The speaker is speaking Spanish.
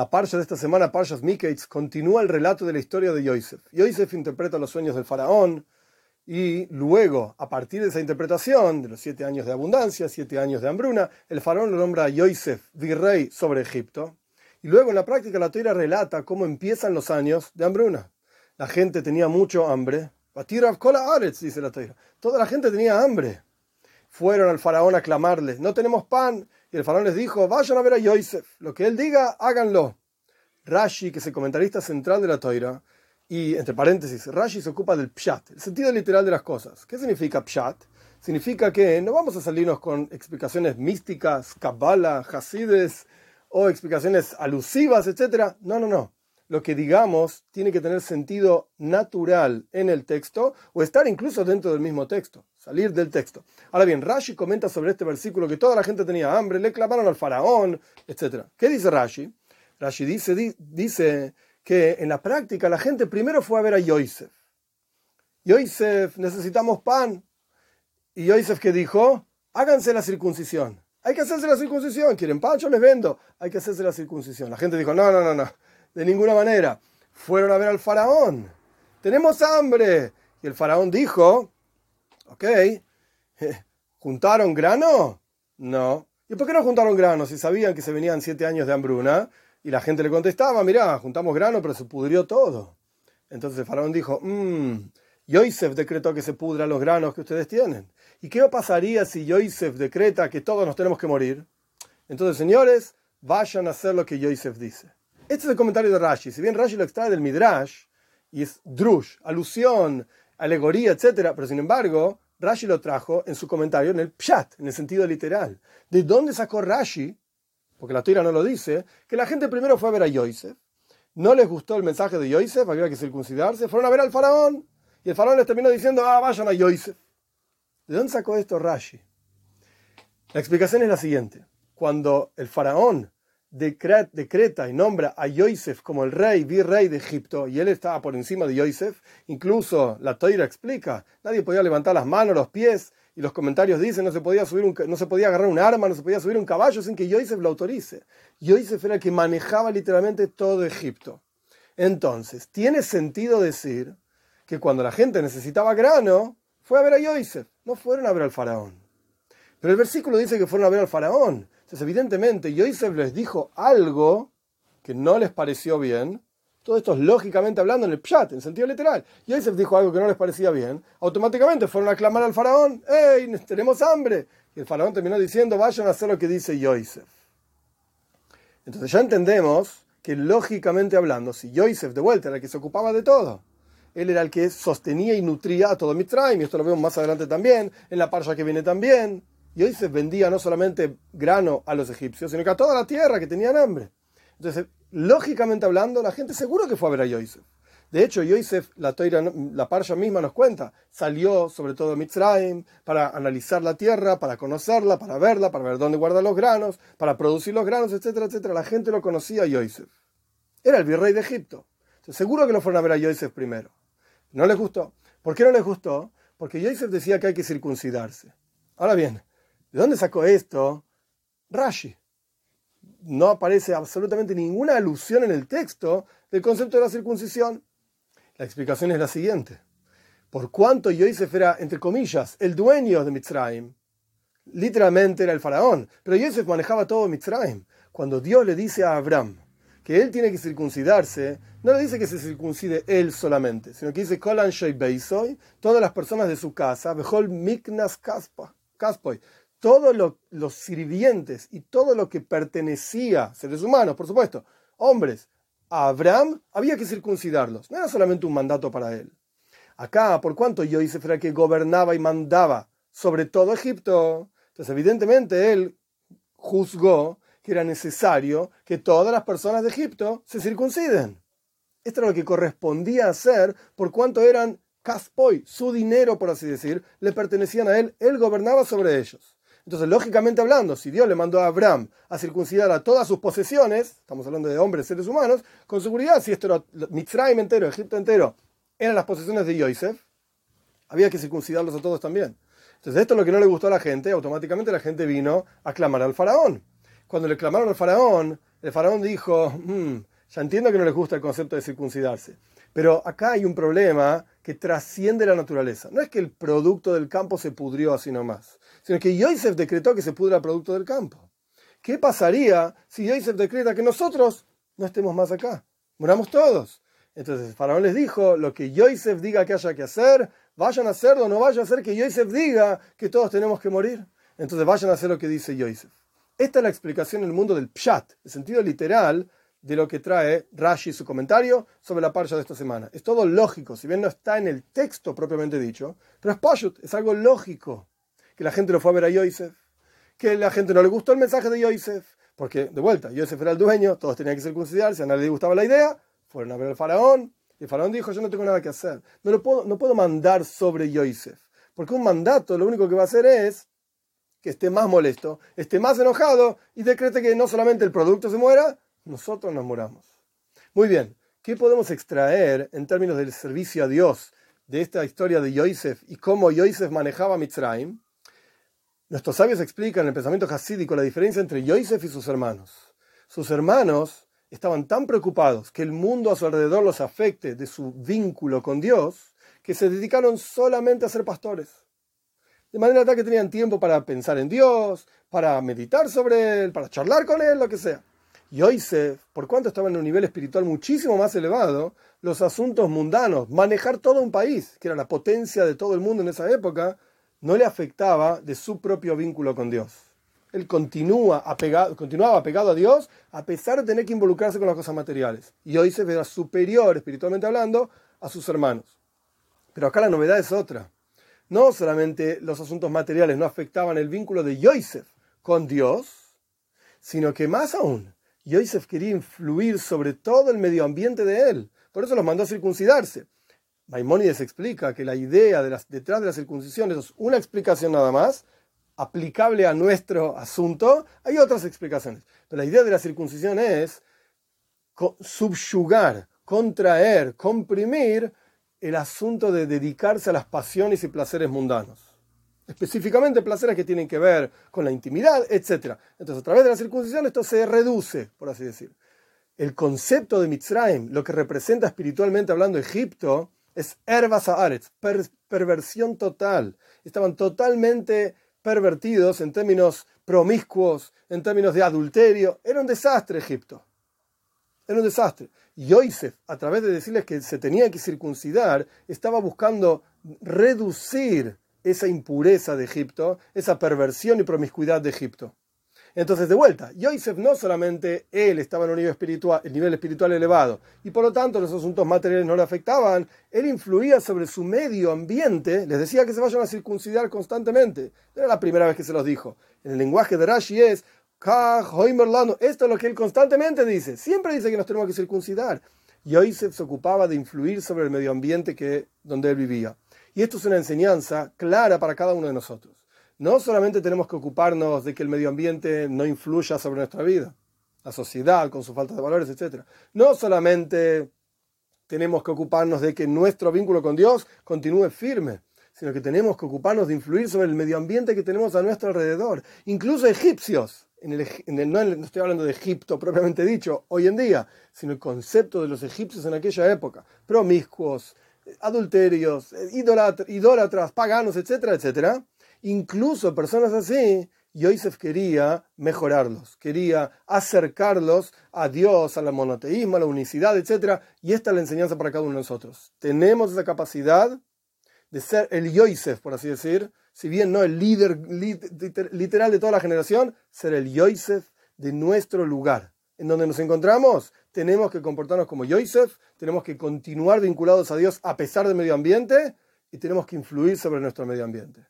La parsha de esta semana, Parshas Miketz, continúa el relato de la historia de Yosef. Yosef interpreta los sueños del faraón y luego, a partir de esa interpretación, de los siete años de abundancia, siete años de hambruna, el faraón lo nombra a Yosef virrey sobre Egipto. Y luego en la práctica la toira relata cómo empiezan los años de hambruna. La gente tenía mucho hambre. dice la toira. Toda la gente tenía hambre. Fueron al faraón a clamarle, no tenemos pan, y el faraón les dijo, vayan a ver a Yosef, lo que él diga, háganlo. Rashi, que es el comentarista central de la Toira, y entre paréntesis, Rashi se ocupa del pshat, el sentido literal de las cosas. ¿Qué significa pshat? Significa que no vamos a salirnos con explicaciones místicas, kabbalah, hasides, o explicaciones alusivas, etc. No, no, no. Lo que digamos tiene que tener sentido natural en el texto o estar incluso dentro del mismo texto salir del texto. Ahora bien, Rashi comenta sobre este versículo que toda la gente tenía hambre, le clamaron al faraón, etc. ¿Qué dice Rashi? Rashi dice, dice que en la práctica la gente primero fue a ver a Yosef. Yosef, necesitamos pan. Y Yosef que dijo, háganse la circuncisión. Hay que hacerse la circuncisión. ¿Quieren pan? Yo les vendo. Hay que hacerse la circuncisión. La gente dijo, no, no, no, no. De ninguna manera. Fueron a ver al faraón. Tenemos hambre. Y el faraón dijo, Ok. ¿Juntaron grano? No. ¿Y por qué no juntaron grano si sabían que se venían siete años de hambruna? Y la gente le contestaba, mirá, juntamos grano, pero se pudrió todo. Entonces el faraón dijo, mmm, Yosef decretó que se pudran los granos que ustedes tienen. ¿Y qué pasaría si Yosef decreta que todos nos tenemos que morir? Entonces, señores, vayan a hacer lo que Yosef dice. Este es el comentario de Rashi. Si bien Rashi lo extrae del Midrash, y es drush, alusión, alegoría, etc. Pero sin embargo, Rashi lo trajo en su comentario en el pshat, en el sentido literal. ¿De dónde sacó Rashi? Porque la tira no lo dice, que la gente primero fue a ver a Yosef, no les gustó el mensaje de Yosef, había que circuncidarse, fueron a ver al faraón, y el faraón les terminó diciendo, ah, vayan a Yosef. ¿De dónde sacó esto Rashi? La explicación es la siguiente. Cuando el faraón decreta y nombra a Yosef como el rey, virrey de Egipto, y él estaba por encima de Yosef. Incluso la Toira explica, nadie podía levantar las manos, los pies, y los comentarios dicen no se podía subir un, no se podía agarrar un arma, no se podía subir un caballo sin que Yosef lo autorice. Yosef era el que manejaba literalmente todo Egipto. Entonces, tiene sentido decir que cuando la gente necesitaba grano, fue a ver a Yosef, no fueron a ver al faraón. Pero el versículo dice que fueron a ver al faraón. Entonces, evidentemente, Yosef les dijo algo que no les pareció bien. Todo esto es lógicamente hablando en el pshat, en sentido literal. Yosef dijo algo que no les parecía bien. Automáticamente fueron a clamar al faraón: ¡Ey, tenemos hambre! Y el faraón terminó diciendo: Vayan a hacer lo que dice Yosef. Entonces, ya entendemos que lógicamente hablando, si Yosef de vuelta era el que se ocupaba de todo, él era el que sostenía y nutría a todo Mitzrayim, y esto lo vemos más adelante también, en la parcha que viene también. Yosef vendía no solamente grano a los egipcios, sino que a toda la tierra que tenían hambre. Entonces, lógicamente hablando, la gente seguro que fue a ver a Yosef. De hecho, Yosef, la, la parsha misma nos cuenta, salió sobre todo a Mitzrayim para analizar la tierra, para conocerla, para verla, para ver dónde guarda los granos, para producir los granos, etcétera, etcétera. La gente lo conocía a Yosef. Era el virrey de Egipto. seguro que no fueron a ver a Yosef primero. No les gustó. ¿Por qué no les gustó? Porque Yosef decía que hay que circuncidarse. Ahora bien, ¿De dónde sacó esto? Rashi. No aparece absolutamente ninguna alusión en el texto del concepto de la circuncisión. La explicación es la siguiente. Por cuanto Yosef era, entre comillas, el dueño de Mitzrayim, literalmente era el faraón, pero Yosef manejaba todo Mitzrayim. Cuando Dios le dice a Abraham que él tiene que circuncidarse, no le dice que se circuncide él solamente, sino que dice Kolan Beisoy, todas las personas de su casa, Behol Miknas Kaspoy, todos los sirvientes y todo lo que pertenecía, seres humanos, por supuesto, hombres, a Abraham, había que circuncidarlos. No era solamente un mandato para él. Acá, por cuanto Yosef era que gobernaba y mandaba sobre todo Egipto, entonces evidentemente él juzgó que era necesario que todas las personas de Egipto se circunciden. Esto era lo que correspondía hacer por cuanto eran caspoy, su dinero, por así decir, le pertenecían a él, él gobernaba sobre ellos. Entonces, lógicamente hablando, si Dios le mandó a Abraham a circuncidar a todas sus posesiones, estamos hablando de hombres, seres humanos, con seguridad, si esto era Mitzrayim entero, Egipto entero, eran las posesiones de Yosef, había que circuncidarlos a todos también. Entonces, esto es lo que no le gustó a la gente, automáticamente la gente vino a clamar al faraón. Cuando le clamaron al faraón, el faraón dijo, "Mm, ya entiendo que no les gusta el concepto de circuncidarse, pero acá hay un problema que trasciende la naturaleza. No es que el producto del campo se pudrió así nomás, sino que Yosef decretó que se pudra el producto del campo. ¿Qué pasaría si Yosef decreta que nosotros no estemos más acá? Muramos todos. Entonces faraón les dijo, lo que Yosef diga que haya que hacer, vayan a hacerlo, no vayan a hacer que Yosef diga que todos tenemos que morir. Entonces vayan a hacer lo que dice Yosef. Esta es la explicación en el mundo del pshat, el sentido literal de lo que trae Rashi su comentario sobre la parcha de esta semana. Es todo lógico, si bien no está en el texto propiamente dicho, pero es es algo lógico. Que la gente lo fue a ver a Yosef, que la gente no le gustó el mensaje de Yosef, porque de vuelta, Yosef era el dueño, todos tenían que circuncidarse, a nadie le gustaba la idea, fueron a ver al faraón, y el faraón dijo, yo no tengo nada que hacer, no, lo puedo, no puedo mandar sobre Yosef, porque un mandato lo único que va a hacer es que esté más molesto, esté más enojado y decrete que no solamente el producto se muera, nosotros nos muramos. Muy bien, ¿qué podemos extraer en términos del servicio a Dios de esta historia de Yosef y cómo Yosef manejaba Mitzrayim? Nuestros sabios explican en el pensamiento hasídico la diferencia entre Yosef y sus hermanos. Sus hermanos estaban tan preocupados que el mundo a su alrededor los afecte de su vínculo con Dios que se dedicaron solamente a ser pastores. De manera tal que tenían tiempo para pensar en Dios, para meditar sobre Él, para charlar con Él, lo que sea. Yosef, por cuanto estaba en un nivel espiritual muchísimo más elevado, los asuntos mundanos, manejar todo un país, que era la potencia de todo el mundo en esa época, no le afectaba de su propio vínculo con Dios. Él continúa apegado, continuaba apegado a Dios a pesar de tener que involucrarse con las cosas materiales. Y Yosef era superior, espiritualmente hablando, a sus hermanos. Pero acá la novedad es otra. No solamente los asuntos materiales no afectaban el vínculo de Yosef con Dios, sino que más aún, Yosef quería influir sobre todo el medio ambiente de él. Por eso los mandó a circuncidarse. Maimónides explica que la idea de las, detrás de la circuncisión es una explicación nada más, aplicable a nuestro asunto. Hay otras explicaciones. Pero la idea de la circuncisión es subyugar, contraer, comprimir el asunto de dedicarse a las pasiones y placeres mundanos específicamente placeres que tienen que ver con la intimidad, etc. Entonces, a través de la circuncisión esto se reduce, por así decir. El concepto de Mitzrayim, lo que representa espiritualmente hablando Egipto, es Herbas Haaretz, perversión total. Estaban totalmente pervertidos en términos promiscuos, en términos de adulterio. Era un desastre Egipto. Era un desastre. Y Yosef, a través de decirles que se tenía que circuncidar, estaba buscando reducir esa impureza de Egipto, esa perversión y promiscuidad de Egipto. Entonces, de vuelta, Yosef no solamente él estaba en un nivel espiritual, el nivel espiritual elevado, y por lo tanto los asuntos materiales no le afectaban, él influía sobre su medio ambiente, les decía que se vayan a circuncidar constantemente. Era la primera vez que se los dijo. En el lenguaje de Rashi es, esto es lo que él constantemente dice, siempre dice que nos tenemos que circuncidar. Yosef se ocupaba de influir sobre el medio ambiente que, donde él vivía. Y esto es una enseñanza clara para cada uno de nosotros. No solamente tenemos que ocuparnos de que el medio ambiente no influya sobre nuestra vida, la sociedad con su falta de valores, etc. No solamente tenemos que ocuparnos de que nuestro vínculo con Dios continúe firme, sino que tenemos que ocuparnos de influir sobre el medio ambiente que tenemos a nuestro alrededor. Incluso egipcios, en el, no, no, estoy hablando de Egipto propiamente dicho, hoy en día, sino el concepto de los egipcios en aquella época, promiscuos, adulterios, idólatras, paganos, etcétera, etcétera. Incluso personas así, Yosef quería mejorarlos, quería acercarlos a Dios, al monoteísmo, a la unicidad, etcétera. Y esta es la enseñanza para cada uno de nosotros. Tenemos esa capacidad de ser el Yosef, por así decir, si bien no el líder literal de toda la generación, ser el Yosef de nuestro lugar. En donde nos encontramos, tenemos que comportarnos como Yosef, tenemos que continuar vinculados a Dios a pesar del medio ambiente y tenemos que influir sobre nuestro medio ambiente.